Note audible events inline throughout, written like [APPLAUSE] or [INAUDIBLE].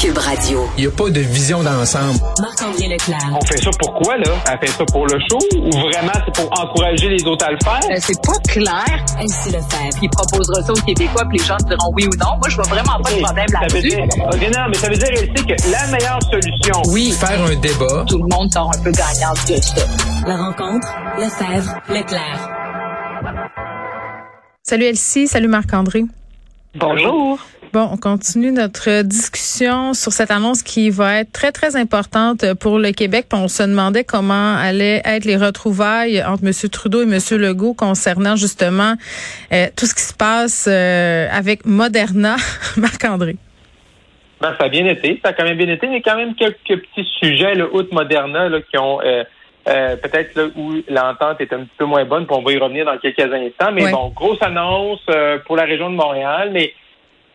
Cube Radio. Il n'y a pas de vision d'ensemble. Marc-André Leclerc. On fait ça pour quoi, là? Elle fait ça pour le show ou vraiment c'est pour encourager les autres à le faire? Euh, c'est pas clair. Ainsi le faire. Il proposera ça aux Québécois, puis les gens diront oui ou non. Moi, je vois vraiment pas de problème Ça veut là-dessus. dire, ok, non, mais ça veut dire, elle sait que la meilleure solution, Oui, Faire un débat. tout le monde sort un peu gagnant de ça. La rencontre, Lefebvre, Leclerc. Salut Elsie, salut Marc-André. Bonjour. Bon, on continue notre discussion sur cette annonce qui va être très, très importante pour le Québec. Puis on se demandait comment allaient être les retrouvailles entre M. Trudeau et M. Legault concernant justement euh, tout ce qui se passe euh, avec Moderna. [LAUGHS] Marc-André. ben, ça a bien été. Ça a quand même bien été. Il y a quand même quelques petits sujets, le haute Moderna, là, qui ont euh, euh, peut-être là où l'entente est un petit peu moins bonne, puis on va y revenir dans quelques instants. Mais Ouais. bon, grosse annonce euh, pour la région de Montréal, mais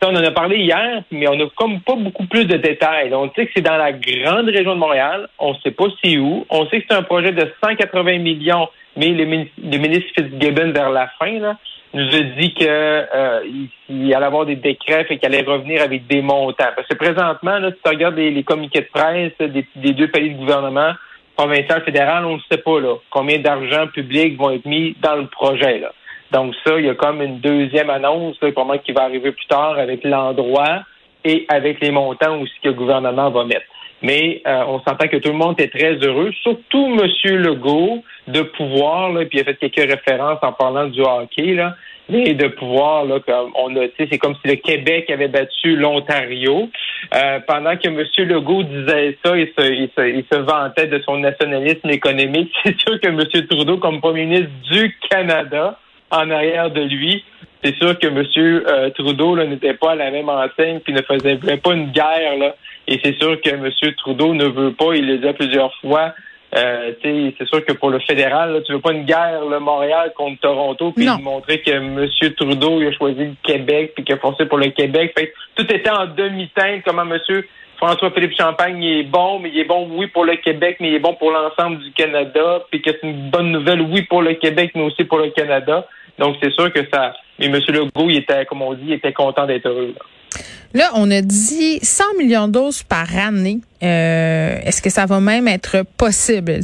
ça, on en a parlé hier, mais on n'a comme pas beaucoup plus de détails. On sait que c'est dans la grande région de Montréal. On ne sait pas c'est où. On sait que c'est un projet de 180 millions, mais le, mini- le ministre Fitzgibbon, vers la fin, là, nous a dit que euh, il, allait avoir des décrets et qu'il allait revenir avec des montants. Parce que présentement, là, si tu regardes les, communiqués de presse des, des deux paliers de gouvernement, provincial, fédéral, on ne sait pas là, combien d'argent public vont être mis dans le projet. Là. Donc ça, il y a comme une deuxième annonce là, probablement qui va arriver plus tard avec l'endroit et avec les montants aussi que le gouvernement va mettre. Mais euh, on s'entend que tout le monde est très heureux, surtout M. Legault, de pouvoir, là, puis il a fait quelques références en parlant du hockey, là, mais de pouvoir, là, comme on a, c'est comme si le Québec avait battu l'Ontario. Euh, pendant que M. Legault disait ça, il se, il, se, il se vantait de son nationalisme économique. [LAUGHS] C'est sûr que M. Trudeau, comme premier ministre du Canada, en arrière de lui, c'est sûr que M. euh, Trudeau là, n'était pas à la même enseigne puis ne faisait pas une guerre. Là. Et c'est sûr que M. Trudeau ne veut pas, il l'a dit plusieurs fois, euh, tu sais, c'est sûr que pour le fédéral, là, tu veux pas une guerre, là, Montréal contre Toronto, puis montrer que M. Trudeau il a choisi le Québec, puis qu'il a forcé pour le Québec. Fait tout était en demi-teinte, comment M. François-Philippe Champagne est bon, mais il est bon, oui, pour le Québec, mais il est bon pour l'ensemble du Canada, puis que c'est une bonne nouvelle, oui, pour le Québec, mais aussi pour le Canada. Donc, c'est sûr que ça... Mais M. Legault, il était, comme on dit, il était content d'être heureux. là. On a dit 100 millions de doses par année. Euh, Est-ce que ça va même être possible?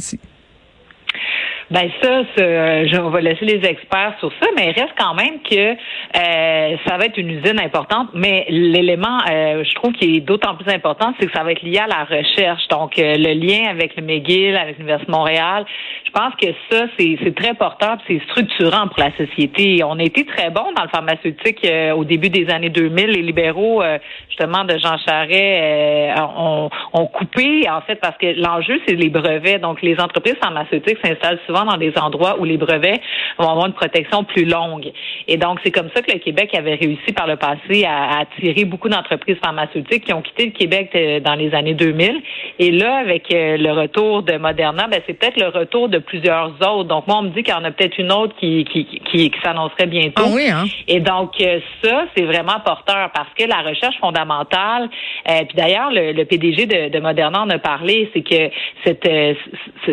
Ben ça, euh, je- on va laisser les experts sur ça, mais il reste quand même que euh, ça va être une usine importante. Mais l'élément, euh, je trouve qui est d'autant plus important, c'est que ça va être lié à la recherche. Donc euh, le lien avec le McGill, avec l'Université de Montréal, je pense que ça c'est très important, puis c'est structurant pour la société. On a été très bons dans le pharmaceutique euh, au début des années 2000. Les libéraux, euh, justement de Jean Charest, ont, ont coupé en fait parce que l'enjeu c'est les brevets. Donc les entreprises pharmaceutiques s'installent souvent dans des endroits où les brevets vont avoir une protection plus longue. Et donc, c'est comme ça que le Québec avait réussi par le passé à, à attirer beaucoup d'entreprises pharmaceutiques qui ont quitté le Québec euh, dans les années 2000. Et là, avec euh, le retour de Moderna, ben, c'est peut-être le retour de plusieurs autres. Donc, moi, on me dit qu'il y en a peut-être une autre qui, qui, qui, qui s'annoncerait bientôt. Ah oui, hein? Et donc, euh, ça, c'est vraiment porteur parce que la recherche fondamentale, euh, puis d'ailleurs, le, le PDG de, de Moderna en a parlé, c'est que cette,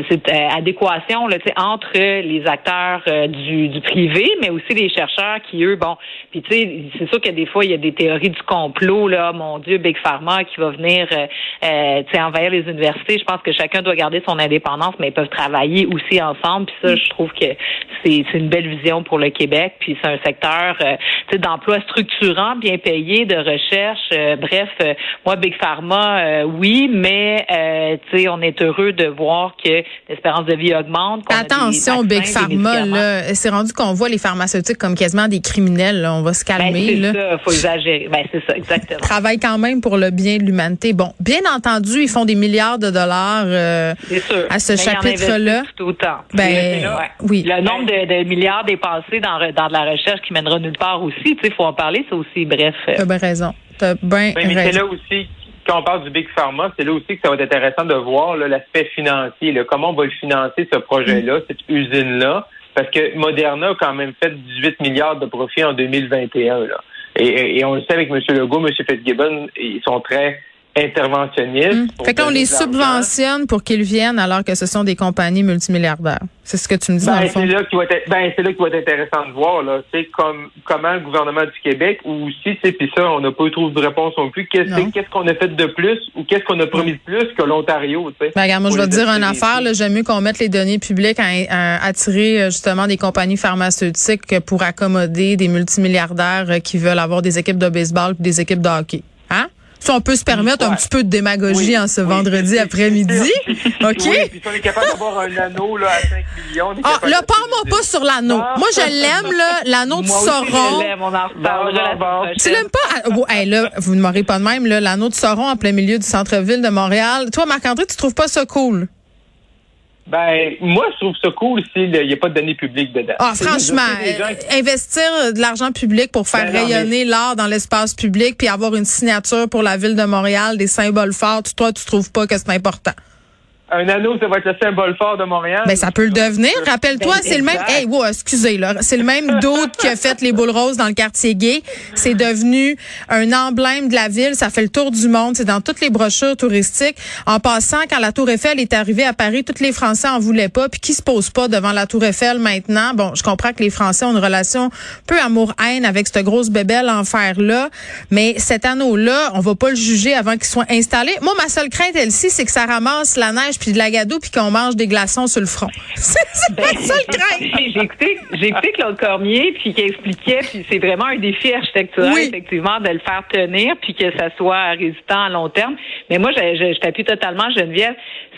cette euh, adéquation là, sais, entre les acteurs euh, du, du privé, mais aussi les chercheurs qui, eux, bon, puis tu sais, c'est sûr que des fois, il y a des théories du complot, là, mon Dieu, Big Pharma qui va venir, euh, euh, tu sais, envahir les universités. Je pense que chacun doit garder son indépendance, mais ils peuvent travailler aussi ensemble. Puis ça, je trouve que c'est c'est une belle vision pour le Québec. Puis c'est un secteur, euh, tu sais, d'emploi structurant, bien payé, de recherche. Euh, bref, moi, Big Pharma, euh, oui, mais euh, tu sais, on est heureux de voir que l'espérance de vie augmente. qu'on Attention, Big Pharma, là. C'est rendu qu'on voit les pharmaceutiques comme quasiment des criminels, là. On va se Ben, calmer, là. c'est ça, faut exagérer. Ben, c'est ça, exactement. travaillent quand même pour le bien de l'humanité. Bon, bien entendu, ils font des milliards de dollars euh, sûr. à ce il chapitre-là. tout autant. Ben, Ouais. oui. Le nombre de, de milliards dépensés dans, dans de la recherche qui mènera nulle part aussi, tu sais, faut en parler, c'est aussi, bref. euh, T'as bien raison. T'as bien Oui, mais c'est raison. là aussi, quand on parle du Big Pharma, c'est là aussi que ça va être intéressant de voir l'aspect financier. là, comment on va le financer, ce projet-là, cette usine-là? Parce que Moderna a quand même fait 18 milliards de profits en 2021. Là. Et, et- et on le sait avec M. Legault, M. Fitzgibbon, ils sont très interventionnistes. Hum. Fait que là, on les subventionne pour qu'ils viennent alors que ce sont des compagnies multimilliardaires. C'est ce que tu me dis dans Ben, le fond. c'est là qu'il va être, ben, c'est là qu'il va être intéressant de voir, là, sais, comme, comment le gouvernement du Québec, ou aussi, tu sais, puis ça, on n'a pas eu trop de réponse non plus, qu'est-ce, qu'on a fait de plus, ou qu'est-ce qu'on a promis de plus que l'Ontario, tu sais? Ben, regarde, moi, je vais te dire une affaire. là. J'aime mieux qu'on mette les données publiques à, à attirer euh, justement des compagnies pharmaceutiques que pour accommoder des multimilliardaires euh, qui veulent avoir des équipes de baseball et des équipes de hockey. Si on peut se permettre un petit peu de démagogie Oui, en ce oui, vendredi après-midi. OK? [LAUGHS] Oui, puis si on est capable d'avoir un anneau, là, à 5 millions, on est Ah, là, de- parle-moi pas sur l'anneau. Ah. Moi, je l'aime, là, l'anneau du Sauron. je Tu l'aimes pas? Ah, oh, hey, là, vous ne m'aurez pas de même, là, l'anneau de Sauron en plein milieu du centre-ville de Montréal. Toi, Marc-André, tu trouves pas ça cool? Ben, moi, je trouve ça cool s'il n'y a pas de données publiques dedans. Ah, franchement, qui- investir de l'argent public pour faire Ben rayonner l'art dans l'espace public puis avoir une signature pour la ville de Montréal, des symboles forts, toi, tu trouves pas que c'est important? Un anneau, ça va être le symbole fort de Montréal. Ben, ça peut le devenir. Rappelle-toi, c'est le même, hey, wow, excusez, là. C'est le même doute qui a fait les boules roses dans le quartier gay. C'est devenu un emblème de la ville. Ça fait le tour du monde. C'est dans toutes les brochures touristiques. En passant, quand la Tour Eiffel est arrivée à Paris, tous les Français en voulaient pas. Puis qui se pose pas devant la Tour Eiffel maintenant? Bon, je comprends que les Français ont une relation peu amour-haine avec cette grosse bébelle en fer-là. Mais cet anneau-là, on va pas le juger avant qu'il soit installé. Moi, ma seule crainte, elle-ci, c'est que ça ramasse la neige puis de la gadoue puis qu'on mange des glaçons sur le front. [LAUGHS] C'est c'est ma seule crainte. J'ai écouté, Claude Cormier, puis qui expliquait, puis c'est vraiment un défi architectural, Oui. effectivement, de le faire tenir, puis que ça soit résistant à long terme. Mais moi, je, je, je t'appuie totalement, Geneviève.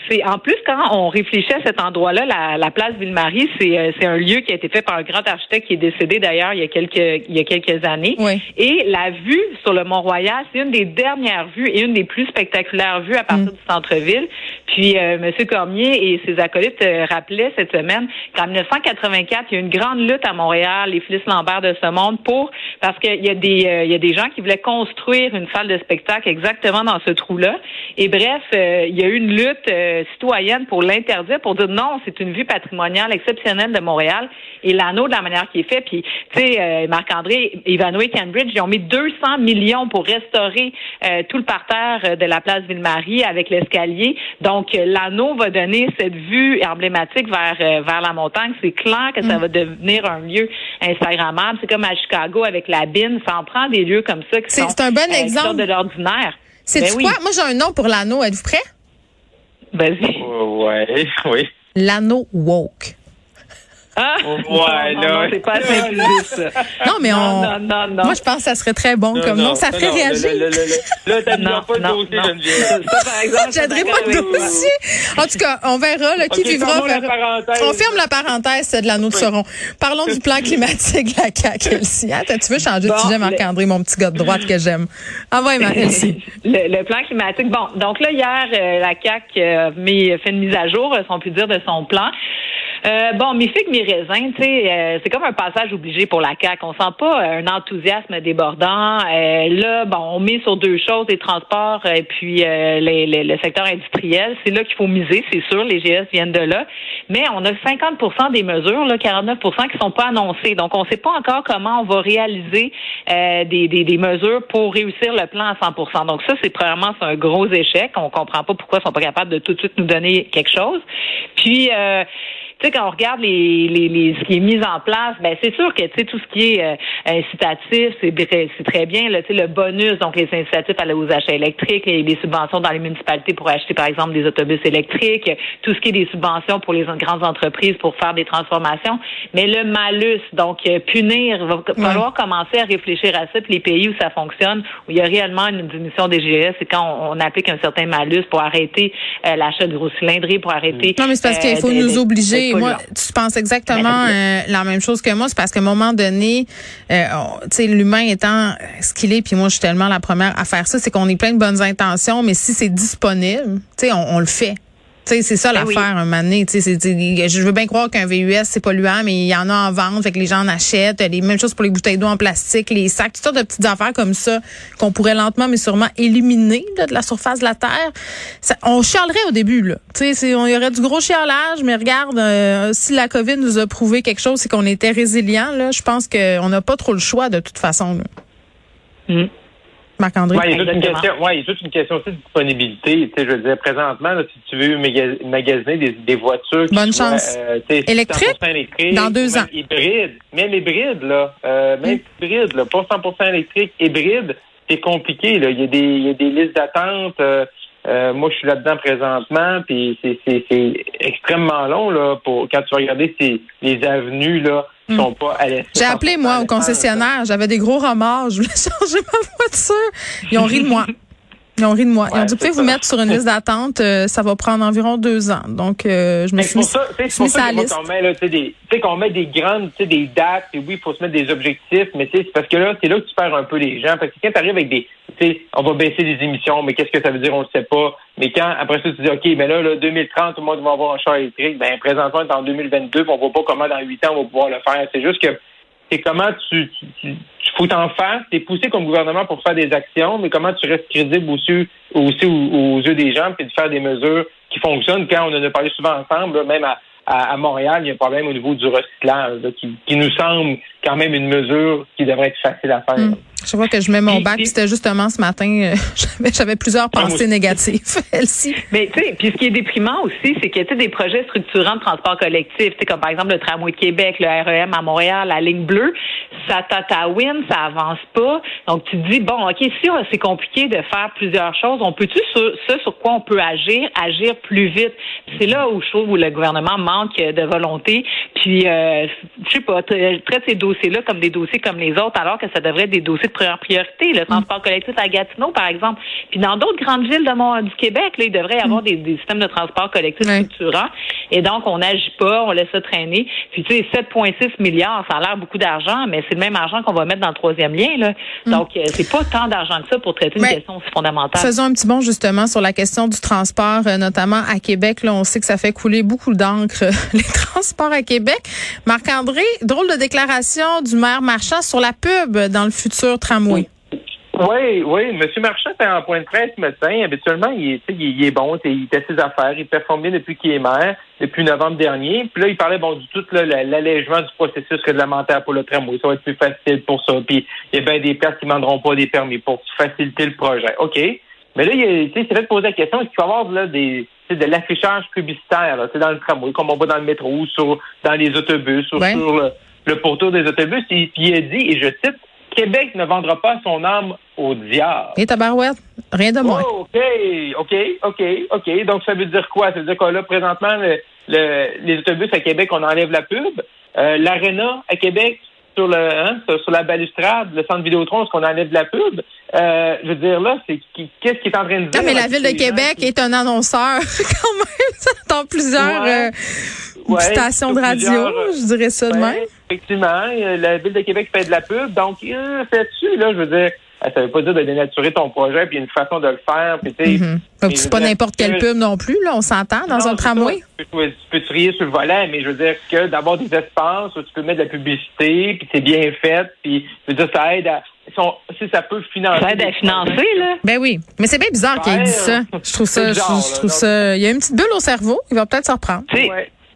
C'est en plus quand on réfléchit à cet endroit-là, la, la place Ville-Marie, c'est euh, c'est un lieu qui a été fait par un grand architecte qui est décédé d'ailleurs il y a quelques il y a quelques années. Oui. Et la vue sur le Mont-Royal, c'est une des dernières vues et une des plus spectaculaires vues à partir du centre-ville. Puis euh, M. Cormier et ses acolytes euh, rappelaient cette semaine qu'en 1984, il y a eu une grande lutte à Montréal, les Fils Lambert de ce monde, pour parce qu'il y a des euh, il y a des gens qui voulaient construire une salle de spectacle exactement dans ce trou-là. Et bref, euh, il y a eu une lutte euh, citoyenne pour l'interdire, pour dire non, c'est une vue patrimoniale exceptionnelle de Montréal. Et l'anneau de la manière qu'il est fait, puis tu sais, euh, Marc-André, Ivanhoe et Cambridge, ils ont mis 200 millions pour restaurer euh, tout le parterre euh, de la place Ville-Marie avec l'escalier. Donc, euh, l'anneau va donner cette vue emblématique vers euh, vers la montagne. C'est clair que ça va devenir un lieu Instagrammable. C'est comme à Chicago avec la bine. Ça en prend des lieux comme ça qui sont c'est un bon qui exemple. de l'ordinaire. C'est Ben oui. quoi? Moi, j'ai un nom pour l'anneau. Êtes-vous prêt? Vas-y. Ouais, [LAUGHS] oui. L'anneau woke. Ah, Ouais, non, non, là. non, c'est pas assez [LAUGHS] inclusif, ça. Non, mais non, on. non, non, non. Moi, je pense que ça serait très bon comme nom. Ça ferait non, réagir. Là, là, là, là, là, t'as non, pas le non, dossier, non. Geneviève. Ça, par exemple, pas le dossier. En tout cas, on verra. Là, qui Ok, vivra verra. parenthèse. On ferme la parenthèse c'est de l'anneau de Sauron. Parlons du plan climatique de la CAQ, Elsie. Hein, tu veux changer de sujet, Marc-André, mon petit gars de droite que j'aime? Ah ouais, ma Elsie. le, le plan climatique. Bon, donc là, hier, euh, la CAC euh, fait une mise à jour, euh, si on peut dire, de son plan. Euh, bon, mes figues, mes raisins, tu sais, euh, c'est comme un passage obligé pour la CAC. On sent pas euh, un enthousiasme débordant. Euh, là, bon, on met sur deux choses, les transports et puis euh, les- le secteur industriel. C'est là qu'il faut miser, c'est sûr. Les GS viennent de là. Mais on a 50% des mesures, là, 49% qui sont pas annoncées. Donc, on sait pas encore comment on va réaliser euh, des, des, des mesures pour réussir le plan à 100% Donc, ça, c'est premièrement, c'est un gros échec. On comprend pas pourquoi ils sont pas capables de tout de suite nous donner quelque chose. Puis, euh, tu sais, quand on regarde les, les, les, ce qui est mis en place, ben c'est sûr que tu sais tout ce qui est euh, incitatif, c'est très- c'est très bien. Là, tu sais, le bonus, donc les incitatifs aux achats électriques, les, les subventions dans les municipalités pour acheter par exemple des autobus électriques, tout ce qui est des subventions pour les grandes entreprises pour faire des transformations. Mais le malus, donc euh, punir, il va falloir commencer à réfléchir à ça. Puis les pays où ça fonctionne, où il y a réellement une diminution des GS, c'est quand on, on applique un certain malus pour arrêter euh, l'achat de grosses cylindrées, pour arrêter. Non, mais c'est parce qu'il euh, faut nous obliger. Moi, tu penses exactement euh, la même chose que moi. C'est parce qu'à un moment donné, euh, tu sais, l'humain étant euh, ce qu'il est, puis moi, je suis tellement la première à faire ça, c'est qu'on est plein de bonnes intentions, mais si c'est disponible, tu sais, on, on le fait. C'est ça Ben l'affaire, un moment donné. Tu sais, c'est- c'est- je veux bien croire qu'un VUS, c'est polluant, mais il y en a en vente, fait que les gens en achètent. Les mêmes choses pour les bouteilles d'eau en plastique, les sacs, toutes sortes de petites affaires comme ça qu'on pourrait lentement, mais sûrement éliminer là, de la surface de la Terre. Ça- on chialerait au début, là. On y aurait du gros chialage, mais regarde, euh, si la COVID nous a prouvé quelque chose, c'est qu'on était résilient, là. Je pense qu'on n'a pas trop le choix de toute façon, là. Mm. Marc-André. Ouais, il y a toute une question, ouais, une aussi de disponibilité. Je veux dire, présentement, là, si tu veux maga- magasiner des, des voitures qui Bonne soient, chance. euh, Électriques? 100% électriques, Dans deux ans. Hybrides, même hybrides, là, euh, même Mm. là, pas 100% électrique, hybride, c'est compliqué, là. Il y a des, il y a des listes d'attente. euh, euh, moi, je suis là-dedans présentement, puis c'est, c'est, c'est extrêmement long, là, pour quand tu vas regarder ces, les avenues, là, qui Mm. sont pas à. J'ai appelé, moi, au concessionnaire. J'avais des gros remords. Je voulais [LAUGHS] changer ma voiture. Ils ont ri de moi. Ils ont ri de moi. Ils ont Ouais, dit, vous pouvez mettre sur une liste d'attente. euh, ça va prendre environ deux ans. Donc, euh, je me suis mis, ça, je suis mis liste. qu'on met, là, tu sais, qu'on met des grandes, tu sais, des dates, et oui, il faut se mettre des objectifs, mais c'est parce que là, c'est là que tu perds un peu les gens. Parce que quand tu arrives avec des, tu sais, on va baisser les émissions, mais qu'est-ce que ça veut dire, on le sait pas. Mais quand, après ça, tu dis, OK, mais là, là, 2030, tout le monde va avoir un char électrique, ben, présentement, on est en 2022, puis on voit pas comment dans huit ans, on va pouvoir le faire. C'est juste que, c'est comment tu, tu, tu, tu faut t'en faire. T'es poussé comme gouvernement pour faire des actions, mais comment tu restes crédible aussi, aussi aux, aux yeux des gens, puis de faire des mesures qui fonctionnent? Quand on en a parlé souvent ensemble, là, même à, à, à Montréal, il y a un problème au niveau du recyclage, là, qui, qui nous semble quand même une mesure qui devrait être facile à faire. Mm. Je vois que je mets mon bac, c'était justement ce matin, euh, [LAUGHS] j'avais- plusieurs Ah, pensées négatives. [LAUGHS] Elsie. Mais tu sais, puis ce qui est déprimant aussi, c'est que tu sais des projets structurants de transport collectif, tu sais comme par exemple le tramway de Québec, le REM à Montréal, la ligne bleue, ça tatawine, ça avance pas. Donc tu te dis bon, ok, si euh, c'est compliqué de faire plusieurs choses, on peut-tu sur ce sur quoi on peut agir, agir plus vite? C'est là où je trouve où le gouvernement manque de volonté. Puis euh, je sais pas, tra- traite ces dossiers-là comme des dossiers comme les autres, alors que ça devrait être des dossiers de première priorité. Le transport collectif à Gatineau, par exemple. Puis dans d'autres grandes villes de mon, du Québec, là, il devrait y avoir des, des systèmes de transport collectif Ouais. structurants. Et donc, on n'agit pas, on laisse ça traîner. Puis, tu sais, 7,6 milliards, ça a l'air beaucoup d'argent, mais c'est le même argent qu'on va mettre dans le troisième lien. Là. Donc, euh, c'est pas tant d'argent que ça pour traiter une question aussi fondamentale. Faisons un petit bond justement sur la question du transport, euh, notamment à Québec. Là, on sait que ça fait couler beaucoup d'encre, [LAUGHS] les transports à Québec. Marc-André, drôle de déclaration du maire Marchand sur la pub dans le futur tramway. Oui, oui. M. Marchand est en point de presse ce matin. Habituellement, il est, il il est bon, il fait ses affaires, il performe bien depuis qu'il est maire, depuis novembre dernier. Puis là, il parlait bon du tout l'allègement du processus réglementaire pour le tramway. Ça va être plus facile pour ça. Puis il y a bien des places qui ne demanderont pas des permis pour faciliter le projet. OK. Mais là, il, s'est fait poser la question, est-ce qu'il va y avoir là, des, de l'affichage publicitaire là, tu sais, dans le tramway, comme on voit dans le métro, ou sur, dans les autobus, ou Ouais. sur le, le pourtour des autobus. Puis il a dit, et je cite, Québec ne vendra pas son âme au diable. Et tabarouette, rien de moins. Oh, OK, OK, OK, OK. Donc, ça veut dire quoi? Ça veut dire que là, présentement, le- le- les autobus à Québec, on enlève la pub. Euh, L'Arena à Québec, sur le hein, sur, sur la balustrade, le centre Vidéotron, est-ce qu'on enlève la pub? Euh, je veux dire, là, c'est qui- qu'est-ce qu'il est en train de dire? Non, mais la ville de Québec qui- est un annonceur [LAUGHS] quand même dans plusieurs Ouais. euh, Ouais, stations de radio, euh, je dirais ça de Ouais, même. Effectivement, la ville de Québec fait de la pub, donc euh, fais-tu, là, je veux dire, ça veut pas dire de dénaturer ton projet, puis il y a une façon de le faire, puis tu sais. Donc, mais c'est pas n'importe quelle que- pub non plus, là, on s'entend, dans Non, un tramway. ça. Tu peux, tu peux trier sur le volet, mais je veux dire que d'avoir des espaces où tu peux mettre de la publicité, puis c'est bien fait, puis je veux dire, ça aide à. Si, ça peut financer. Ça aide à financer, là. Ben oui, mais c'est bien bizarre qu'il ait dit ça. Je trouve ça, je, trouve ça. Il y a une petite bulle au cerveau. Il va peut-être se reprendre.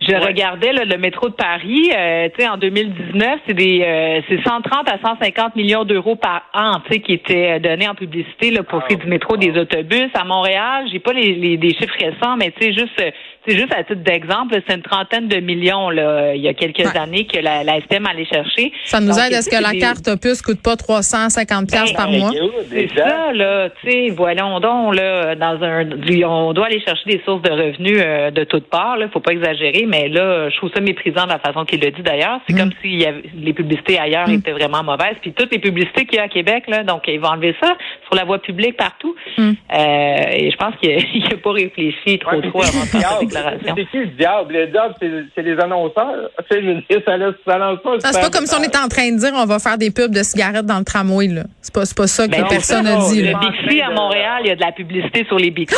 Je Ouais. regardais là, le métro de Paris, euh, tu sais, en 2019, c'est des, euh, c'est 130 à 150 millions d'euros par an, tu sais, qui étaient euh, donnés en publicité là pour ce qui est du métro, des autobus. À Montréal, j'ai pas les, les des chiffres récents, mais tu sais, juste, euh, c'est juste à titre d'exemple, c'est une trentaine de millions là, il y a quelques Ouais. années que la, la STM allait chercher. Ça nous Donc, aide à ce que la des- carte opus coûte pas 350 pièces Ben, par mois. C'est ça, là, tu sais, voyons donc, là, dans un, on doit aller chercher des sources de revenus euh, de toutes parts, là, faut pas exagérer, mais là, je trouve ça méprisant de la façon qu'il le dit d'ailleurs. C'est Mm. comme si il y avait- les publicités ailleurs étaient vraiment mauvaises, puis toutes les publicités qu'il y a à Québec, là, donc ils vont enlever ça sur la voie publique partout. Mm. Euh, et je pense qu'il [LAUGHS] n'a pas réfléchi trop Ouais, trop c'est avant de faire sa diable? déclaration. C'est qui le diable? Le diable, c'est c'est les annonceurs. Dire, ça lance pas. Non, c'est pas comme si on était en train de dire on va faire des pubs de cigarettes dans le tramway. là. C'est pas, c'est pas ça que Ben, personne c'est a ça, dit. le Bixi à Montréal, il y a de la publicité sur les Bixi.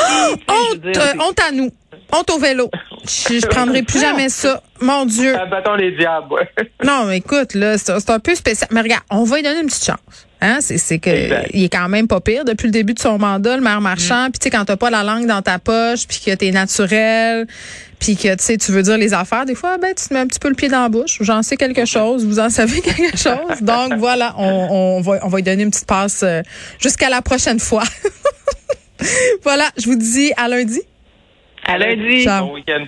Honte, dire, euh, honte à nous. Honte au vélo. Je, je prendrai plus jamais ça. Mon Dieu. Battons les diables, ouais. Non, mais écoute, là, c'est c'est un peu spécial. Mais regarde, on va lui donner une petite chance. Hein? C'est, c'est que Exact. il est quand même pas pire depuis le début de son mandat, le maire marchand. Puis tu sais, quand t'as pas la langue dans ta poche, puis que t'es naturel, puis que tu sais, tu veux dire les affaires, des fois, ben tu te mets un petit peu le pied dans la bouche. J'en sais quelque chose, vous en savez [LAUGHS] quelque chose. Donc voilà, on, on va on va lui donner une petite passe euh, jusqu'à la prochaine fois. [LAUGHS] voilà, je vous dis à lundi. À lundi. Ciao. Bon week-end.